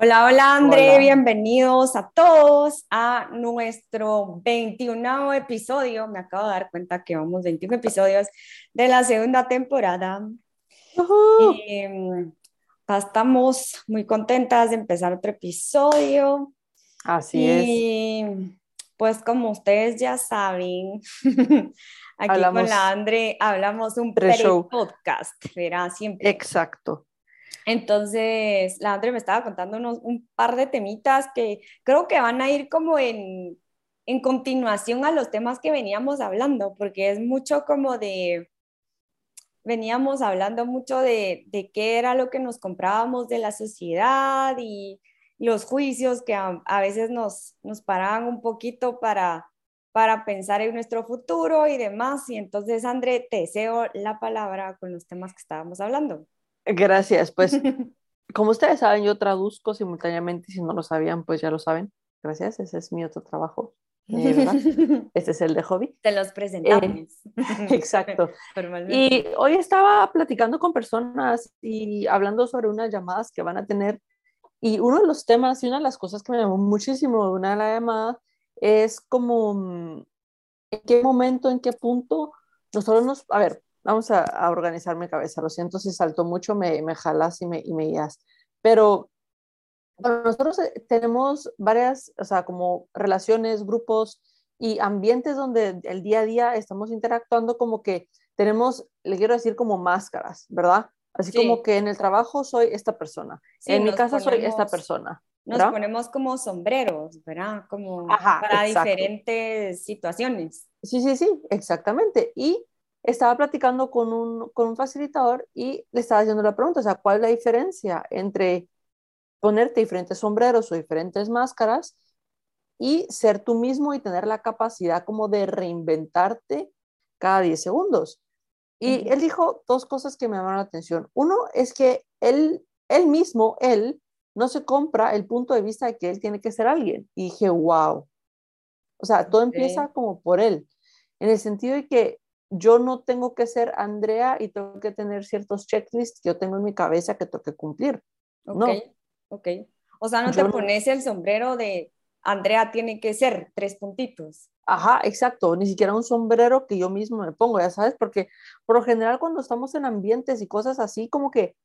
Hola, hola André, bienvenidos a todos a nuestro 21 episodio. Me acabo de dar cuenta que vamos 21 episodios de la segunda temporada. Em, estamos muy contentas de empezar otro episodio. Así y, Pues como ustedes ya saben, aquí con la André hablamos un pre-podcast, ¿verdad? Siempre. Exacto. Entonces, la André me estaba contando un par de temitas que creo que van a ir como en, en continuación a los temas que veníamos hablando, porque es mucho como de, veníamos hablando mucho de, de qué era lo que nos comprábamos de la sociedad y los juicios que a, a veces nos, nos paraban un poquito para, para pensar en nuestro futuro y demás. Y entonces, André, te deseo la palabra con los temas que estábamos hablando. Gracias, pues como ustedes saben, yo traduzco simultáneamente, si no lo sabían, pues ya lo saben. Gracias, ese es mi otro trabajo. este es el de hobby. Te los presentamos. exacto. Y hoy estaba platicando con personas y hablando sobre unas llamadas que van a tener. Y uno de los temas y una de las cosas que me llamó muchísimo de una de las llamadas es como mm, en qué momento, en qué punto nosotros nos, a ver, vamos a, organizar mi cabeza. Lo siento si salto mucho, me, me jalas y me, y me guías. Pero nosotros eh, tenemos varias, o sea, como relaciones, grupos y ambientes donde el día a día estamos interactuando como que tenemos, le quiero decir, como máscaras, ¿verdad? Así como que en el trabajo soy esta persona, en mi casa soy esta persona. Nos ponemos como sombreros, ¿verdad? Como para diferentes situaciones. Sí, sí, sí, exactamente. Y estaba platicando con un, con un facilitador y le estaba haciendo la pregunta, o sea, ¿cuál es la diferencia entre ponerte diferentes sombreros o diferentes máscaras y ser tú mismo y tener la capacidad como de reinventarte cada 10 segundos? Y él dijo dos cosas que me llamaron la atención. Uno es que él, él mismo, él, no se compra el punto de vista de que él tiene que ser alguien. Y dije, wow. O sea, todo empieza como por él, en el sentido de que yo no tengo que ser Andrea y tengo que tener ciertos checklists que yo tengo en mi cabeza que tengo que cumplir. Ok, no. ok. O sea, no te pones el sombrero de Andrea tiene que ser tres puntitos. Ajá, exacto, ni siquiera un sombrero que yo mismo me pongo, ya sabes, porque por lo general cuando estamos en ambientes y cosas así, como que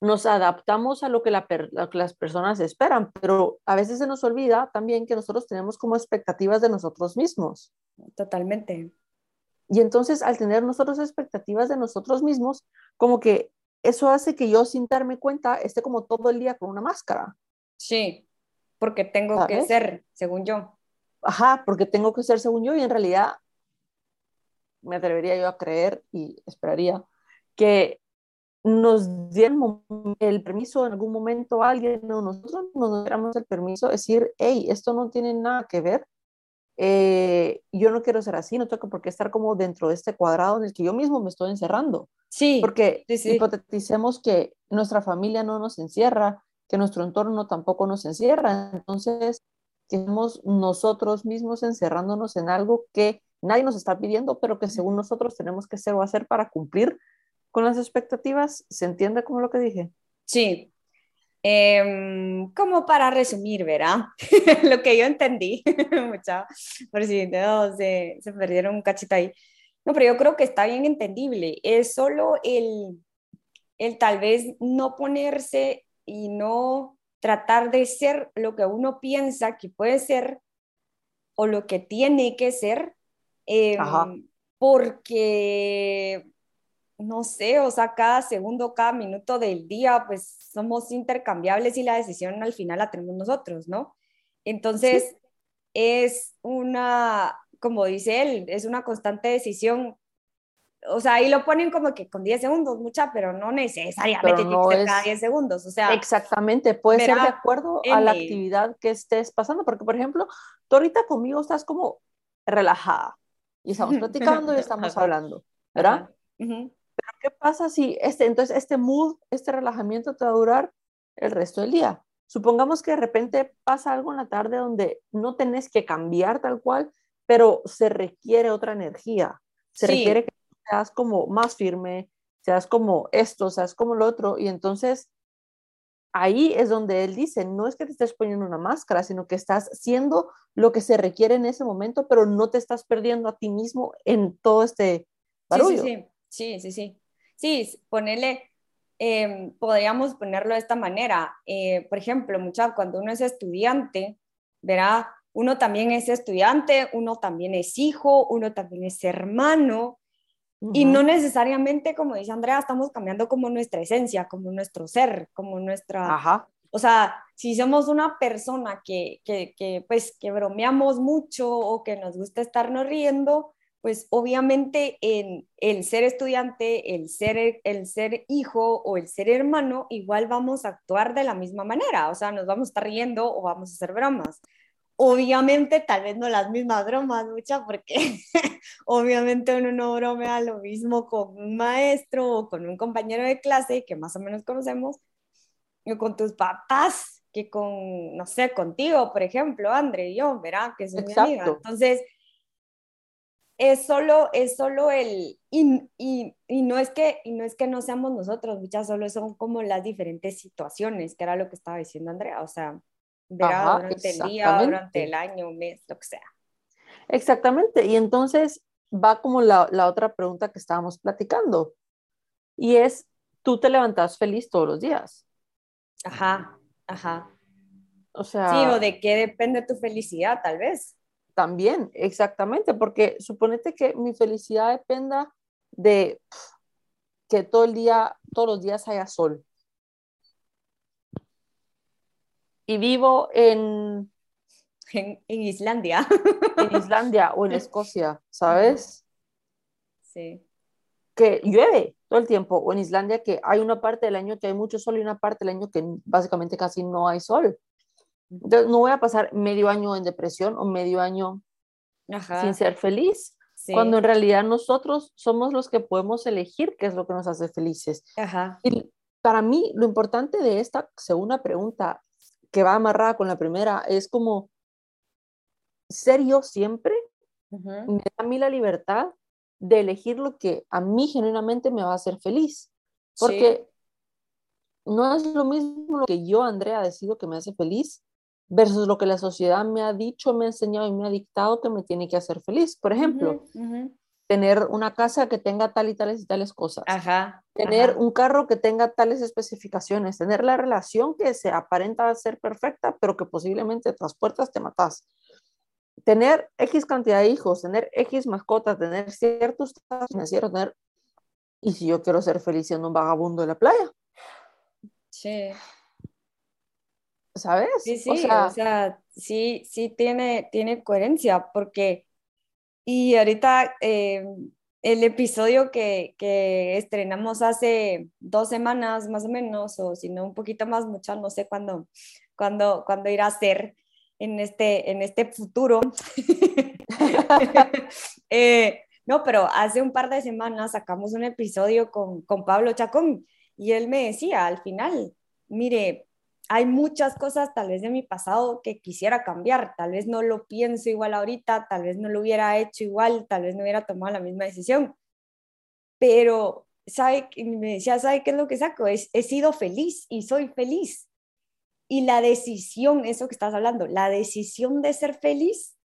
nos adaptamos a lo que, la lo que las personas esperan, pero a veces se nos olvida también que nosotros tenemos como expectativas de nosotros mismos. Totalmente. Y entonces al tener nosotros expectativas de nosotros mismos, como que eso hace que yo sin darme cuenta esté como todo el día con una máscara. Sí, porque tengo que ser, según yo. Ajá, porque tengo que ser según yo y en realidad me atrevería yo a creer y esperaría que nos dieran el permiso en algún momento a alguien o nosotros nos diéramos el permiso de decir, hey, esto no tiene nada que ver eh, yo no quiero ser así, no tengo por qué estar como dentro de este cuadrado en el que yo mismo me estoy encerrando. Sí. Porque hipoteticemos que nuestra familia no nos encierra, que nuestro entorno tampoco nos encierra, entonces tenemos nosotros mismos encerrándonos en algo que nadie nos está pidiendo, pero que según nosotros tenemos que ser o hacer para cumplir con las expectativas. ¿Se entiende como lo que dije? Sí, Em, como para resumir, ¿verdad? Lo que yo entendí, mucha, por si no, se, se perdieron un cachito ahí. No, pero yo creo que está bien entendible. Es solo el, el tal vez no ponerse y no tratar de ser lo que uno piensa que puede ser o lo que tiene que ser, eh, porque no sé, o sea, cada segundo, cada minuto del día, pues somos intercambiables y la decisión al final la tenemos nosotros, ¿no? Entonces, es una, como dice él, es una constante decisión. O sea, ahí lo ponen como que con 10 segundos, mucha, pero no necesariamente tiene que ser cada 10 segundos. O sea, exactamente, puede ser de acuerdo a la actividad que estés pasando, porque, por ejemplo, tú ahorita conmigo estás como relajada y estamos platicando y estamos hablando, ¿verdad? Pero ¿qué pasa si este, entonces este mood, este relajamiento te va a durar el resto del día? Supongamos que de repente pasa algo en la tarde donde no tenés que cambiar tal cual, pero se requiere otra energía. Se requiere que seas como más firme, seas como esto, seas como lo otro, y entonces ahí es donde él dice, no es que te estés poniendo una máscara, sino que estás haciendo lo que se requiere en ese momento, pero no te estás perdiendo a ti mismo en todo este barullo. Sí, sí, sí, sí. Sí, sí, ponerle, em, podríamos ponerlo de esta manera. Eh, por ejemplo, muchas, cuando uno es estudiante, verá, uno también es estudiante, uno también es hijo, uno también es hermano, y no necesariamente, como dice Andrea, estamos cambiando como nuestra esencia, como nuestro ser, como nuestra... Ajá. O sea, si somos una persona que, que, que, pues, que bromeamos mucho o que nos gusta estarnos riendo, pues obviamente en el ser estudiante, el ser, el ser hijo o el ser hermano, igual vamos a actuar de la misma manera. O sea, nos vamos a estar riendo o vamos a hacer bromas. Obviamente, tal vez no las mismas bromas, mucha, porque obviamente uno no bromea lo mismo con un maestro o con un compañero de clase que más o menos conocemos, o con tus papás, que con, no sé, contigo, por ejemplo, André y yo, ¿verdad? Que es mi amiga. Entonces, es solo, es solo el, y, y, y, no es que, y no es que no seamos nosotros, muchas solo son como las diferentes situaciones, que era lo que estaba diciendo Andrea, o sea, verá durante el día, durante el año, mes, lo que sea. Exactamente, y entonces va como la, la, otra pregunta que estábamos platicando, y es, ¿tú te levantas feliz todos los días? Ajá, ajá. O sea... Sí, o de qué depende tu felicidad, tal vez. También, exactamente, porque suponete que mi felicidad dependa de que todo el día, todos los días haya sol y vivo en... En, Islandia. En Islandia o en Escocia, ¿sabes? Sí. Que llueve todo el tiempo, o en Islandia que hay una parte del año que hay mucho sol y una parte del año que básicamente casi no hay sol. Entonces no voy a pasar medio año en depresión o medio año sin ser feliz, cuando en realidad nosotros somos los que podemos elegir qué es lo que nos hace felices. Ajá. Y para mí lo importante de esta segunda pregunta que va amarrada con la primera, es como ser yo siempre, me da a mí la libertad de elegir lo que a mí genuinamente me va a hacer feliz. Porque no es lo mismo lo que yo, Andrea, decido que me hace feliz versus lo que la sociedad me ha dicho, me ha enseñado y me ha dictado que me tiene que hacer feliz. Por ejemplo, tener una casa que tenga tal y tales y tales cosas. Ajá, tener un carro que tenga tales especificaciones, tener la relación que se aparenta ser perfecta, pero que posiblemente tras puertas te matas. Tener X cantidad de hijos, tener X mascotas, tener ciertos estados financieros, tener... ¿Y si yo quiero ser feliz siendo un vagabundo de la playa? Sí. ¿Sabes? Sí, sí, o sea, o sea sí, sí tiene, tiene coherencia, porque y ahorita eh, el episodio que, que, estrenamos hace dos semanas más o menos, o si no un poquito más, mucho, no sé cuándo, cuándo, cuándo irá a ser en este, en este futuro. eh, no, pero hace un par de semanas sacamos un episodio con, con Pablo Chacón y él me decía al final, mire, hay muchas cosas tal vez de mi pasado que quisiera cambiar, tal vez no lo pienso igual ahorita, tal vez no lo hubiera hecho igual, tal vez no hubiera tomado la misma decisión, pero ¿sabe? me decía, ¿sabe qué es lo que saco? Es, he sido feliz y soy feliz. Y la decisión, eso que estás hablando, la decisión de ser feliz,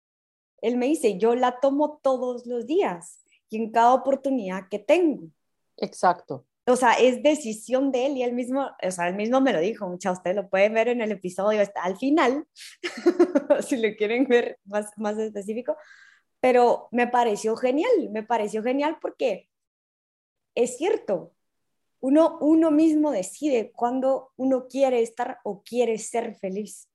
él me dice, yo la tomo todos los días y en cada oportunidad que tengo. Exacto o sea, es decisión de él y él mismo, o sea, él mismo me lo dijo, mucha, ustedes lo pueden ver en el episodio, está al final, si lo quieren ver más, más específico, pero me pareció genial, me pareció genial porque es cierto, uno, uno mismo decide cuándo uno quiere estar o quiere ser feliz.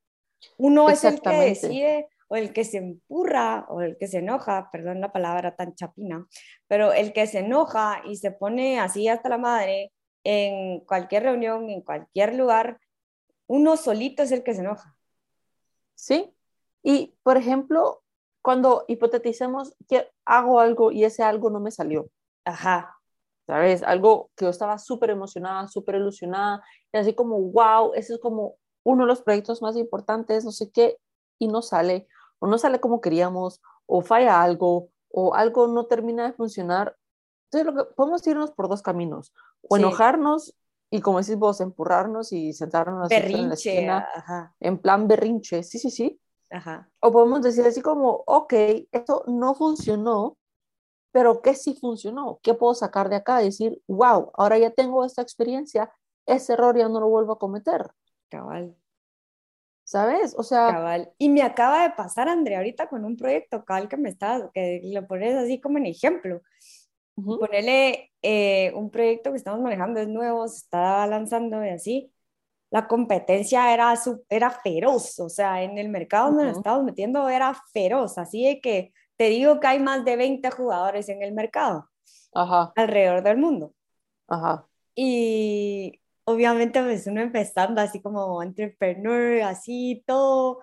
Uno es el que decide o el que se empurra o el que se enoja, perdón la palabra tan chapina, pero el que se enoja y se pone así hasta la madre en cualquier reunión, en cualquier lugar, uno solito es el que se enoja. Sí, y por ejemplo, cuando hipoteticemos que hago algo y ese algo no me salió. Ajá. ¿Sabes? Algo que yo estaba súper emocionada, súper ilusionada, y así como, wow, ese es como uno de los proyectos más importantes, no sé qué, y no sale, o no sale como queríamos, o falla algo, o algo no termina de funcionar. Entonces, lo que, podemos irnos por dos caminos, o enojarnos y como decís vos, empurrarnos y sentarnos en la esquina, en plan berrinche, sí, sí, sí. Ajá. O podemos decir así como, ok, esto no funcionó, pero ¿qué sí funcionó? ¿Qué puedo sacar de acá? Decir, wow, ahora ya tengo esta experiencia, ese error ya no lo vuelvo a cometer. Cabal. ¿Sabes? O sea. Cabal. Y me acaba de pasar, Andrea, ahorita con un proyecto cabal que me está, que lo pones así como en ejemplo. Ponerle eh, un proyecto que estamos manejando, es nuevo, se está lanzando y así. La competencia era, era feroz, o sea, en el mercado donde nos estábamos metiendo era feroz, así de que te digo que hay más de 20 jugadores en el mercado Ajá. alrededor del mundo. Ajá. Y obviamente pues uno empezando así como entrepreneur, así todo.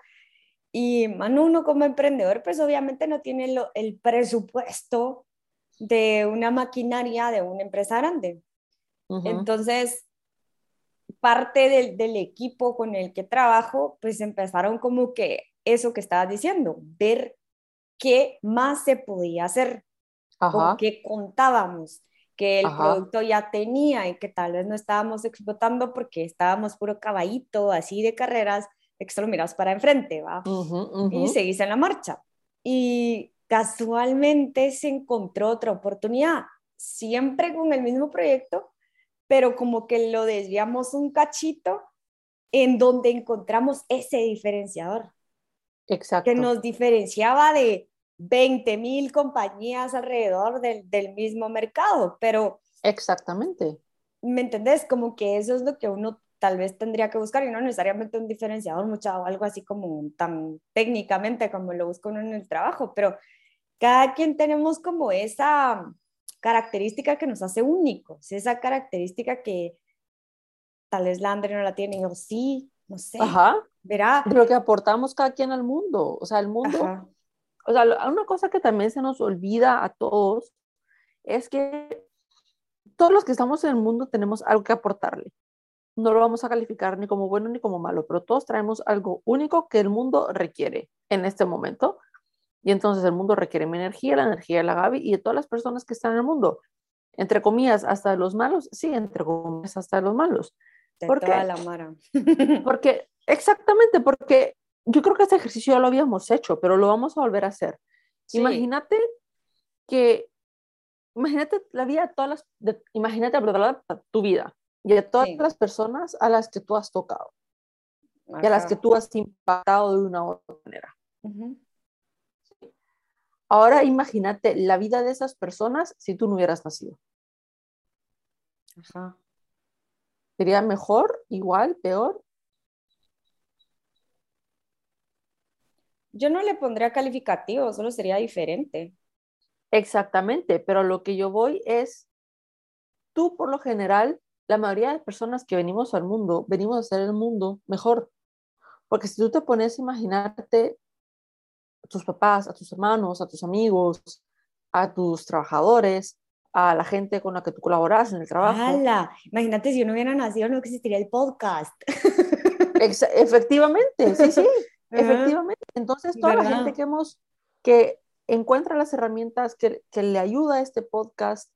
Y mano, uno como emprendedor pues obviamente no tiene el presupuesto de una maquinaria de una empresa grande. Entonces, parte del, del, equipo con el que trabajo, pues empezaron como que eso que estabas diciendo, ver qué más se podía hacer, con qué contábamos, que el producto ya tenía y que tal vez no estábamos explotando porque estábamos puro caballito así de carreras, que miras para enfrente, ¿va? Y seguís en la marcha. Y casualmente se encontró otra oportunidad, siempre con el mismo proyecto, pero como que lo desviamos un cachito en donde encontramos ese diferenciador. Exacto. Que nos diferenciaba de 20 mil compañías alrededor del, del, mismo mercado, pero... Exactamente. ¿Me entendés? Como que eso es lo que uno tal vez tendría que buscar y no necesariamente un diferenciador, mucho, algo así como tan técnicamente como lo busca uno en el trabajo, pero cada quien tenemos como esa característica que nos hace únicos, esa característica que tal vez la Andre no la tiene, o sí, no sé. Ajá. Verá. lo que aportamos cada quien al mundo, o sea, el mundo. O sea, una cosa que también se nos olvida a todos es que todos los que estamos en el mundo tenemos algo que aportarle. No lo vamos a calificar ni como bueno ni como malo, pero todos traemos algo único que el mundo requiere en este momento y entonces el mundo requiere mi energía, la energía de la Gaby y de todas las personas que están en el mundo. Entre comillas, hasta los malos, sí, entre comillas, hasta los malos. De ¿Por toda la mara. porque, exactamente, porque yo creo que este ejercicio ya lo habíamos hecho, pero lo vamos a volver a hacer. Imagínate que, imagínate la vida de todas las, de, imagínate tu vida y de todas las personas a las que tú has tocado y a las que tú has impactado de una u otra manera. Ahora imagínate la vida de esas personas si tú no hubieras nacido. Ajá. ¿Sería mejor, igual, peor? Yo no le pondría calificativo, solo sería diferente. Exactamente, pero lo que yo voy es, tú por lo general, la mayoría de personas que venimos al mundo, venimos a hacer el mundo mejor. Porque si tú te pones a imaginarte a tus papás, a tus hermanos, a tus amigos, a tus trabajadores, a la gente con la que tú colaboras en el trabajo. ¡Hala! Imagínate si yo no hubiera nacido, no existiría el podcast. efectivamente, sí, sí, efectivamente. Entonces, toda la gente que hemos, que encuentra las herramientas que, que le ayuda a este podcast,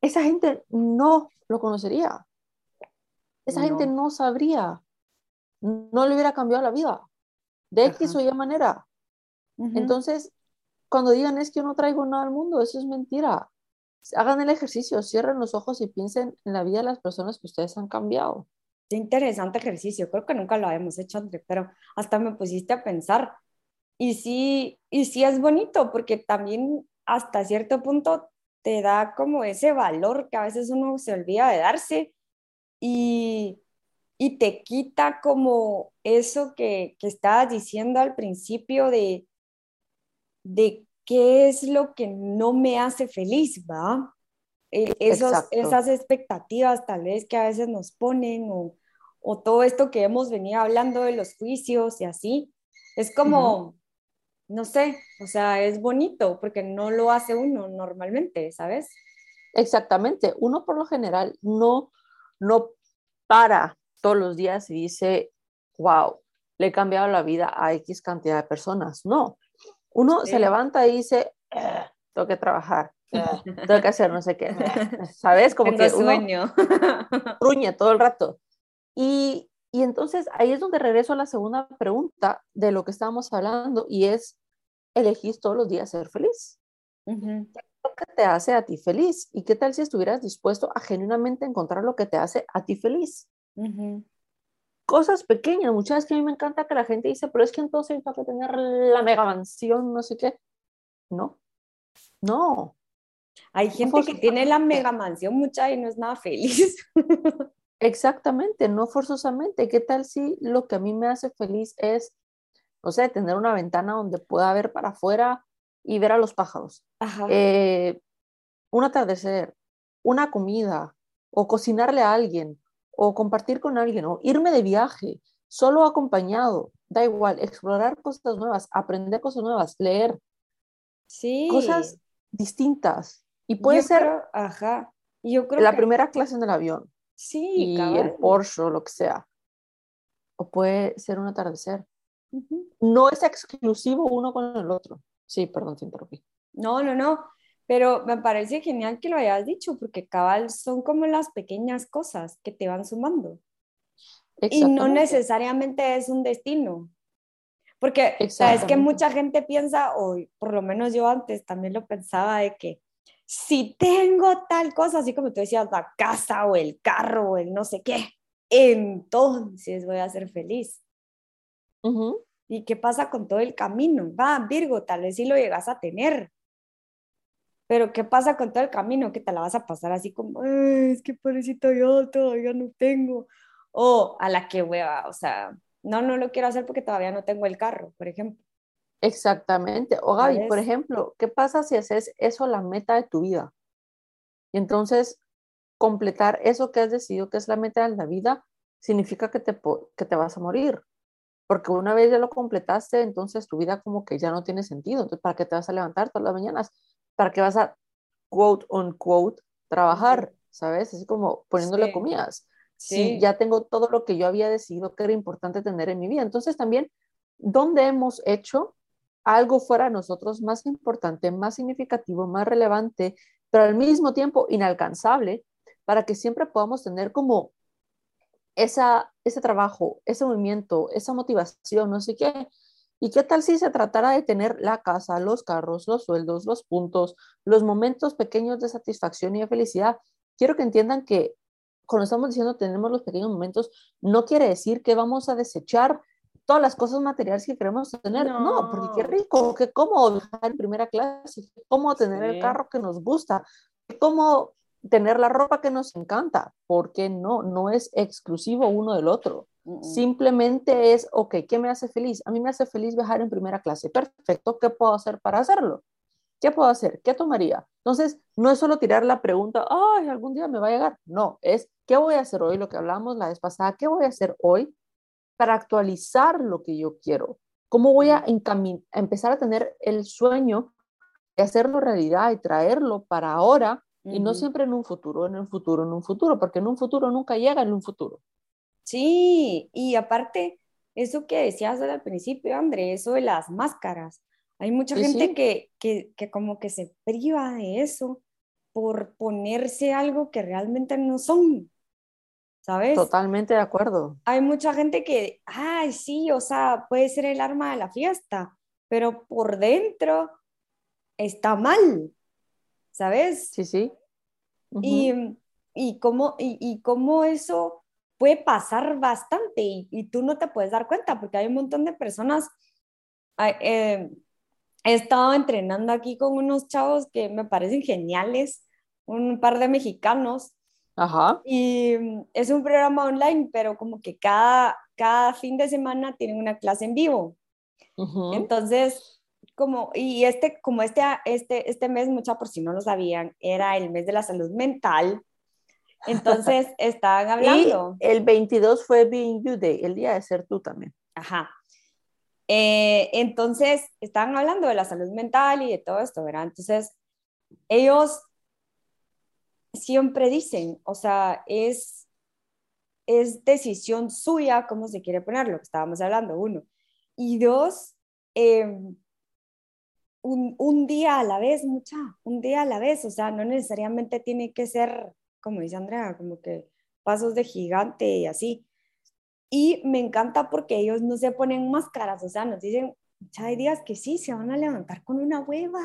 esa gente no lo conocería. Esa gente no sabría, no le hubiera cambiado la vida de X o Y manera. Entonces, cuando digan es que yo no traigo nada al mundo, eso es mentira. Hagan el ejercicio, cierren los ojos y piensen en la vida de las personas que ustedes han cambiado. Qué interesante ejercicio, creo que nunca lo habíamos hecho antes, pero hasta me pusiste a pensar. Y sí, y sí es bonito, porque también hasta cierto punto te da como ese valor que a veces uno se olvida de darse. Y, y te quita como eso que, que estabas diciendo al principio de, de qué es lo que no me hace feliz, ¿va? E, esos, esas expectativas tal vez que a veces nos ponen o, o, todo esto que hemos venido hablando de los juicios y así, es como, no sé, o sea, es bonito porque no lo hace uno normalmente, ¿sabes? Exactamente, uno por lo general no, no para todos los días y dice, wow, le he cambiado la vida a X cantidad de personas. No, uno se levanta y dice, eh, tengo que trabajar. tengo que hacer no sé qué, ¿sabes? Como que sueño. ruñe todo el rato. Y, y entonces ahí es donde regreso a la segunda pregunta de lo que estábamos hablando y es, ¿elegís todos los días ser feliz? ¿Qué es lo que te hace a ti feliz? ¿Y qué tal si estuvieras dispuesto a genuinamente encontrar lo que te hace a ti feliz? Cosas pequeñas, muchas veces que a mí me encanta que la gente dice, pero es que entonces tengo que tener la mega mansión, no sé qué. No, no. Hay gente que tiene la mega mansión mucha y no es nada feliz. Exactamente, no forzosamente. ¿Qué tal si lo que a mí me hace feliz es, no sé, tener una ventana donde pueda ver para afuera y ver a los pájaros? Eh, un atardecer, una comida, o cocinarle a alguien, o compartir con alguien, o irme de viaje, solo acompañado, da igual, explorar cosas nuevas, aprender cosas nuevas, leer. Sí. Cosas distintas. Y puede ser ajá. Yo creo la primera clase en el avión. Sí, y el Porsche o lo que sea. O puede ser un atardecer. No es exclusivo uno con el otro. Sí, perdón, te interrumpí. No, no, no. Pero me parece genial que lo hayas dicho, porque cabal son como las pequeñas cosas que te van sumando. Y no necesariamente es un destino. Porque sabes que mucha gente piensa, o por lo menos yo antes también lo pensaba, de que si tengo tal cosa, así como tú decías, la casa o el carro o el no sé qué, entonces voy a ser feliz. ¿Y qué pasa con todo el camino? Va, Virgo, tal vez sí lo llegas a tener, pero ¿qué pasa con todo el camino? Que te la vas a pasar así como, es que pobrecito yo todavía no tengo. O a la que hueva, o sea, no, no lo quiero hacer porque todavía no tengo el carro, por ejemplo. Exactamente. O Gaby, por ejemplo, ¿qué pasa si haces eso la meta de tu vida? Y entonces, completar eso que has decidido que es la meta de la vida significa que te, que te vas a morir. Porque una vez ya lo completaste, entonces tu vida como que ya no tiene sentido. Entonces, ¿para qué te vas a levantar todas las mañanas? ¿Para qué vas a, quote on quote, trabajar? ¿Sabes? Así como poniéndole comidas. Sí. ya tengo todo lo que yo había decidido que era importante tener en mi vida. Entonces, también, ¿dónde hemos hecho algo fuera de nosotros más importante, más significativo, más relevante, pero al mismo tiempo inalcanzable, para que siempre podamos tener como esa, ese trabajo, ese movimiento, esa motivación, no sé qué. ¿Y qué tal si se tratara de tener la casa, los carros, los sueldos, los puntos, los momentos pequeños de satisfacción y de felicidad? Quiero que entiendan que cuando estamos diciendo tenemos los pequeños momentos, no quiere decir que vamos a desechar todas las cosas materiales que queremos tener. No, porque qué rico, qué cómodo viajar en primera clase, cómodo tener el carro que nos gusta, cómodo tener la ropa que nos encanta. porque no? No es exclusivo uno del otro. Simplemente es, ok, ¿qué me hace feliz? A mí me hace feliz viajar en primera clase. Perfecto, ¿qué puedo hacer para hacerlo? ¿Qué puedo hacer? ¿Qué tomaría? Entonces, no es solo tirar la pregunta, ay, algún día me va a llegar. No, es, ¿qué voy a hacer hoy? Lo que hablamos la vez pasada, ¿qué voy a hacer hoy para actualizar lo que yo quiero? ¿Cómo voy a, empezar a tener el sueño de hacerlo realidad y traerlo para ahora y no siempre en un futuro, en un futuro, en un futuro, porque en un futuro nunca llega en un futuro. Sí, y aparte, eso que decías al principio, André, eso de las máscaras. Hay mucha gente Que, que, que como que se priva de eso por ponerse algo que realmente no son. ¿Sabes? Totalmente de acuerdo. Hay mucha gente que, ay, sí, o sea, puede ser el arma de la fiesta, pero por dentro está mal, ¿sabes? Sí, sí. y, y, cómo, y, cómo eso puede pasar bastante y, tú no te puedes dar cuenta porque hay un montón de personas. Eh, he estado entrenando aquí con unos chavos que me parecen geniales, un par de mexicanos Ajá. Y mm, es un programa online, pero como que cada, cada fin de semana tienen una clase en vivo. Entonces, como, y este, como este, este, este mes, mucha por si no lo sabían, era el mes de la salud mental. Entonces, estaban hablando. Y el 22 fue Being You Day, el día de ser tú también. Ajá. Eh, entonces, estaban hablando de la salud mental y de todo esto, ¿verdad? Entonces, ellos siempre dicen, o sea, es, es decisión suya cómo se quiere poner, lo que estábamos hablando, uno. Y dos, em, un, un, día a la vez, mucha, un día a la vez, o sea, no necesariamente tiene que ser, como dice Andrea, como que pasos de gigante y así. Y me encanta porque ellos no se ponen máscaras, o sea, nos dicen, ya hay días que sí, se van a levantar con una hueva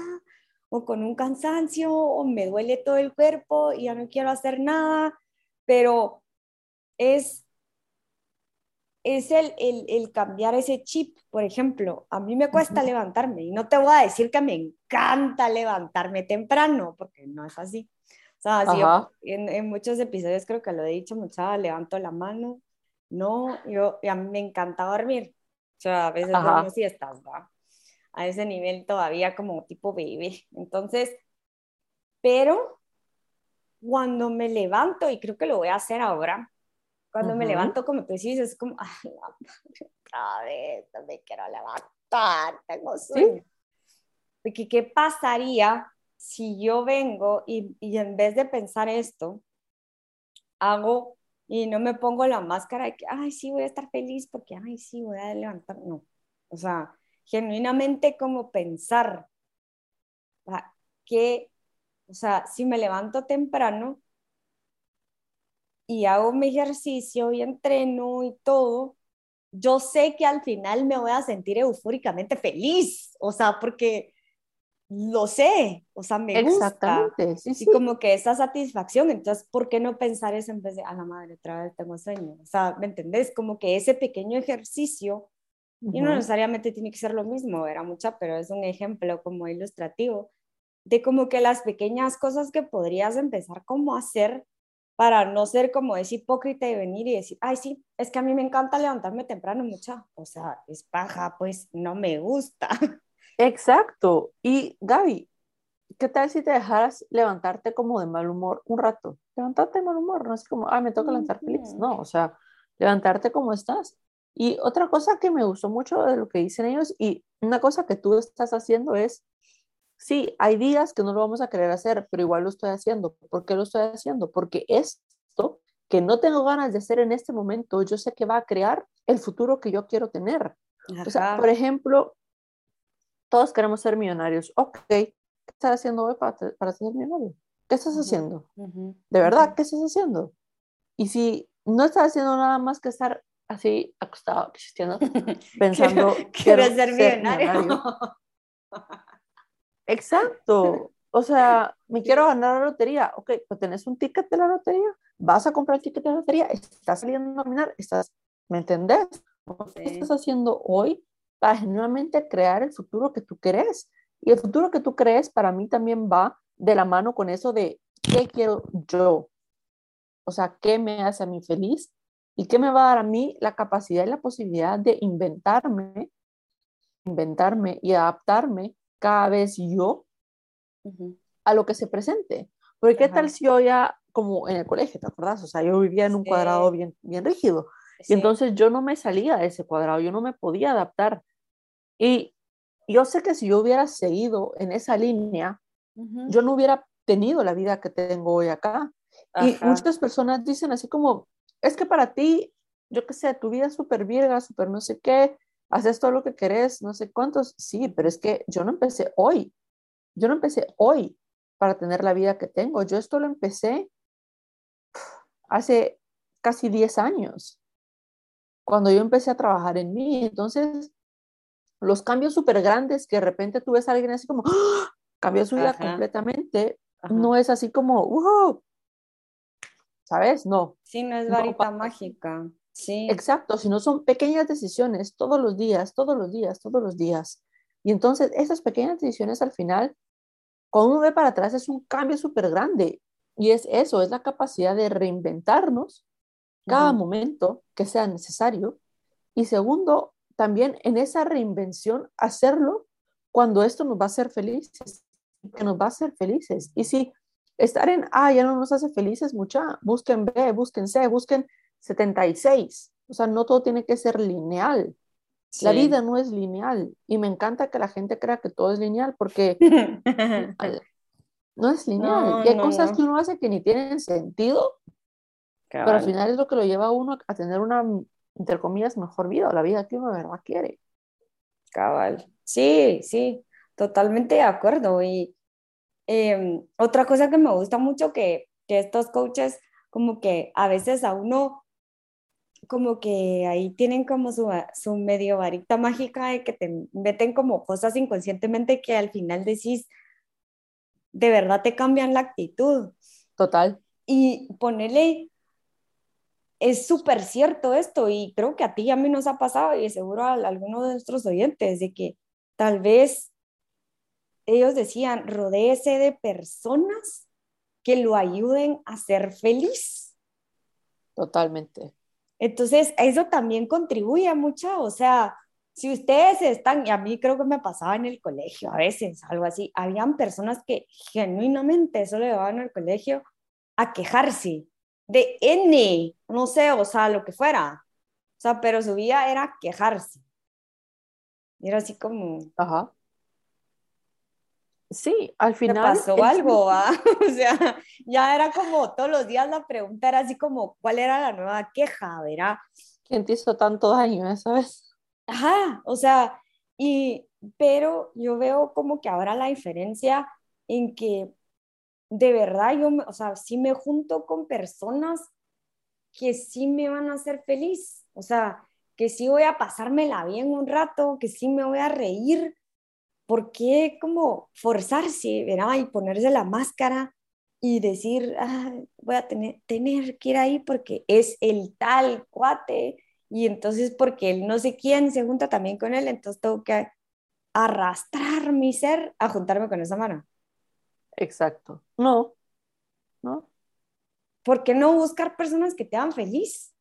o con un cansancio o me duele todo el cuerpo y ya no quiero hacer nada, pero es es el, el, cambiar ese chip, por ejemplo. A mí me cuesta levantarme y no te voy a decir que me encanta levantarme temprano, porque no es así. O sea, en, en, muchos episodios creo que lo he dicho, mucha levanto la mano. No, yo, a mí me encanta dormir. O sea, a veces duermo siestas, ¿va? A ese nivel todavía como tipo bebé. Entonces, pero cuando me levanto, y creo que lo voy a hacer ahora, cuando me levanto, como tú dices, es como, ay, otra vez, no me quiero levantar, tengo sueño. Porque, ¿qué pasaría si yo vengo y, y en vez de pensar esto, hago y no me pongo la máscara de que, ay, sí, voy a estar feliz porque, ay, sí, voy a levantar. No, o sea, genuinamente como pensar que, o sea, si me levanto temprano, y hago mi ejercicio y entreno y todo, yo sé que al final me voy a sentir eufóricamente feliz, o sea, porque lo sé, o sea, me gusta. Exactamente, sí, sí. Y como que esa satisfacción, entonces, ¿por qué no pensar eso en vez de, a la madre, otra vez tengo sueño? O sea, ¿me entendés? Como que ese pequeño ejercicio, y no necesariamente tiene que ser lo mismo, era mucha, pero es un ejemplo como ilustrativo, de como que las pequeñas cosas que podrías empezar como a hacer para no ser como ese hipócrita y venir y decir, ay, sí, es que a mí me encanta levantarme temprano mucha, o sea, es paja, pues no me gusta. Exacto. Y Gaby, ¿qué tal si te dejaras levantarte como de mal humor un rato? Levantarte de mal humor, no es como, ay, me toca levantar feliz, no, o sea, levantarte como estás. Y otra cosa que me gustó mucho de lo que dicen ellos y una cosa que tú estás haciendo es sí, hay días que no lo vamos a querer hacer, pero igual lo estoy haciendo. ¿Por qué lo estoy haciendo? Porque esto que no tengo ganas de hacer en este momento, yo sé que va a crear el futuro que yo quiero tener. O sea, por ejemplo, todos queremos ser millonarios. Ok, ¿qué estás haciendo hoy para, para ser millonario? ¿Qué estás haciendo? De verdad, ¿qué estás haciendo? Y si no estás haciendo nada más que estar así acostado, pensando, quiero, ser millonario. Exacto. O sea, me quiero ganar la lotería. Ok, pues tenés un ticket de la lotería, vas a comprar el ticket de la lotería, estás saliendo a caminar, estás, ¿me entendés? ¿Qué estás haciendo hoy para genuinamente crear el futuro que tú crees? Y el futuro que tú crees para mí también va de la mano con eso de qué quiero yo. O sea, qué me hace a mí feliz y qué me va a dar a mí la capacidad y la posibilidad de inventarme, inventarme y adaptarme cada vez yo a lo que se presente. Porque qué tal si yo ya, como en el colegio, ¿te acuerdas? O sea, yo vivía en un cuadrado bien, bien rígido. Y entonces yo no me salía de ese cuadrado, yo no me podía adaptar. Y yo sé que si yo hubiera seguido en esa línea, yo no hubiera tenido la vida que tengo hoy acá. Y muchas personas dicen así como, es que para ti, yo qué sé, tu vida es súper virga, súper no sé qué, haces todo lo que querés, no sé cuántos, sí, pero es que yo no empecé hoy, yo no empecé hoy para tener la vida que tengo, yo esto lo empecé hace casi 10 años, cuando yo empecé a trabajar en mí, entonces los cambios súper grandes que de repente tú ves a alguien así como, ¡Ah! cambió su vida completamente, no es así como, wow, ¿sabes? No. Sí, no es varita mágica. Sí. Exacto, si no son pequeñas decisiones todos los días, todos los días, todos los días. Y entonces esas pequeñas decisiones al final, cuando uno ve para atrás, es un cambio súper grande. Y es eso, es la capacidad de reinventarnos cada momento que sea necesario. Y segundo, también en esa reinvención, hacerlo cuando esto nos va a hacer felices, que nos va a hacer felices. Y si estar en A ya no nos hace felices, mucha, busquen B, busquen C, busquen 76. O sea, no todo tiene que ser lineal. La vida no es lineal y me encanta que la gente crea que todo es lineal porque no es lineal. y hay cosas que uno hace que ni tienen sentido, pero al final es lo que lo lleva a uno a tener una, entre comillas, mejor vida o la vida que uno de verdad quiere. Cabal. Sí, sí, totalmente de acuerdo. Y em, otra cosa que me gusta mucho que, que estos coaches como que a veces a uno como que ahí tienen como su, su medio varita mágica de que te meten como cosas inconscientemente que al final decís, de verdad te cambian la actitud. Total. Y ponerle, es súper cierto esto y creo que a ti y a mí nos ha pasado y seguro a, a alguno de nuestros oyentes de que tal vez ellos decían, rodéese de personas que lo ayuden a ser feliz. Totalmente. Entonces, eso también contribuye mucho, o sea, si ustedes están, y a mí creo que me pasaba en el colegio a veces, algo así, habían personas que genuinamente solo llevaban al colegio a quejarse de N, no sé, o sea, lo que fuera. O sea, pero su vida era quejarse. Y era así como... Ajá. Sí, al final. Pasó algo, ¿ah? O sea, ya era como todos los días la pregunta era así como, ¿cuál era la nueva queja? ¿Verdad? ¿Quién te hizo tanto daño esa vez? Ajá, o sea, y, pero yo veo como que ahora la diferencia en que de verdad yo, o sea, sí me junto con personas que sí me van a hacer feliz, o sea, que sí voy a pasármela bien un rato, que sí me voy a reír, ¿por qué como forzarse, ¿verdad? Y ponerse la máscara y decir, ah, voy a tener, tener que ir ahí porque es el tal cuate y entonces porque él no sé quién se junta también con él, entonces tengo que arrastrar mi ser a juntarme con esa mano. Exacto. No, no. ¿Por qué no buscar personas que te hagan feliz?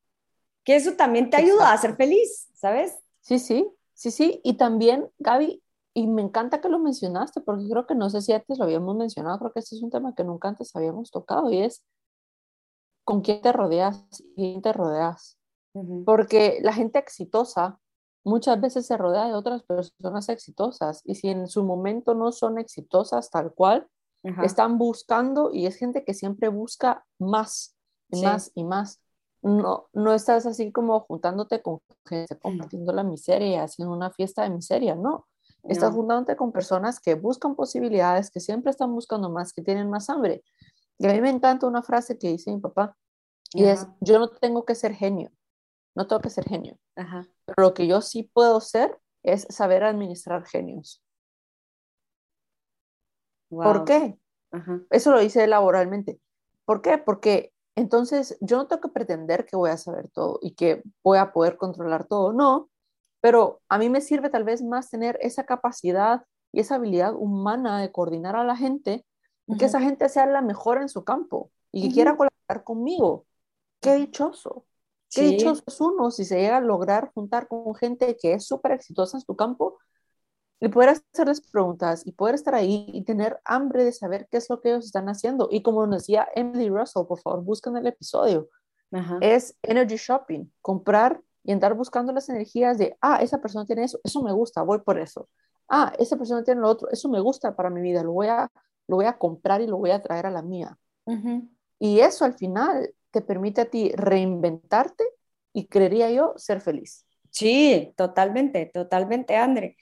Que eso también te ayuda a ser feliz, ¿sabes? Sí, sí, sí, sí. Y también, Gaby, y me encanta que lo mencionaste, porque creo que no sé si antes lo habíamos mencionado, creo que este es un tema que nunca antes habíamos tocado y es con quién te rodeas y quién te rodeas. Porque la gente exitosa muchas veces se rodea de otras personas exitosas y si en su momento no son exitosas tal cual, están buscando y es gente que siempre busca más y más y más. No, no estás así como juntándote con gente, compartiendo la miseria, haciendo una fiesta de miseria, no Estás juntándote con personas que buscan posibilidades, que siempre están buscando más, que tienen más hambre. Y a mí me encanta una frase que dice mi papá, y es, yo no tengo que ser genio, no tengo que ser genio, pero lo que yo sí puedo ser es saber administrar genios. ¿Por qué? Eso lo dice laboralmente. ¿Por qué? Porque entonces yo no tengo que pretender que voy a saber todo y que voy a poder controlar todo. No, pero a mí me sirve tal vez más tener esa capacidad y esa habilidad humana de coordinar a la gente y que esa gente sea la mejor en su campo y que quiera colaborar conmigo. Qué dichoso. Qué dichoso es uno si se llega a lograr juntar con gente que es súper exitosa en su campo y poder hacerles preguntas y poder estar ahí y tener hambre de saber qué es lo que ellos están haciendo. Y como nos decía Emily Russell, por favor, busquen el episodio. Es energy shopping, comprar y andar buscando las energías de, ah, esa persona tiene eso, eso me gusta, voy por eso. Ah, esa persona tiene lo otro, eso me gusta para mi vida, lo voy a, lo voy a comprar y lo voy a traer a la mía. Y eso al final te permite a ti reinventarte y creería yo ser feliz. Sí, totalmente, totalmente, André.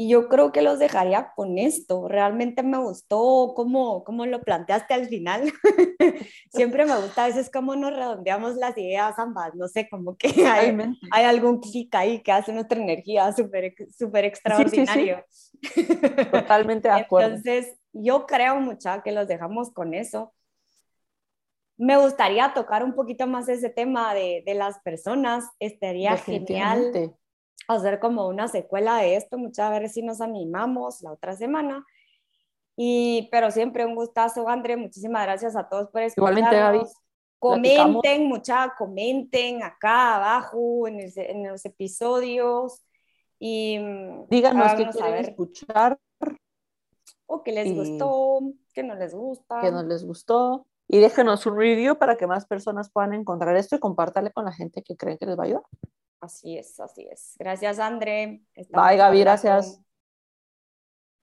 Y yo creo que los dejaría con esto. Realmente me gustó cómo, cómo lo planteaste al final. Siempre me gusta a veces cómo nos redondeamos las ideas ambas. No sé, como que hay, hay algún clic ahí que hace nuestra energía súper super extraordinario. Totalmente de acuerdo. Entonces, yo creo mucha que los dejamos con eso. Me gustaría tocar un poquito más ese tema de, de las personas. Estaría genial hacer como una secuela de esto, muchas veces si nos animamos la otra semana. Y, pero siempre un gustazo, André, muchísimas gracias a todos por escucharnos. Igualmente, Gaby. Comenten, mucha, comenten acá abajo en, en, los episodios y mm, díganos qué quieren escuchar o qué les gustó, qué no les gusta. Que no les gustó y déjenos un review para que más personas puedan encontrar esto y compártale con la gente que creen que les va a ayudar. Así es, así es. Gracias, André. Bye, Gaby, gracias.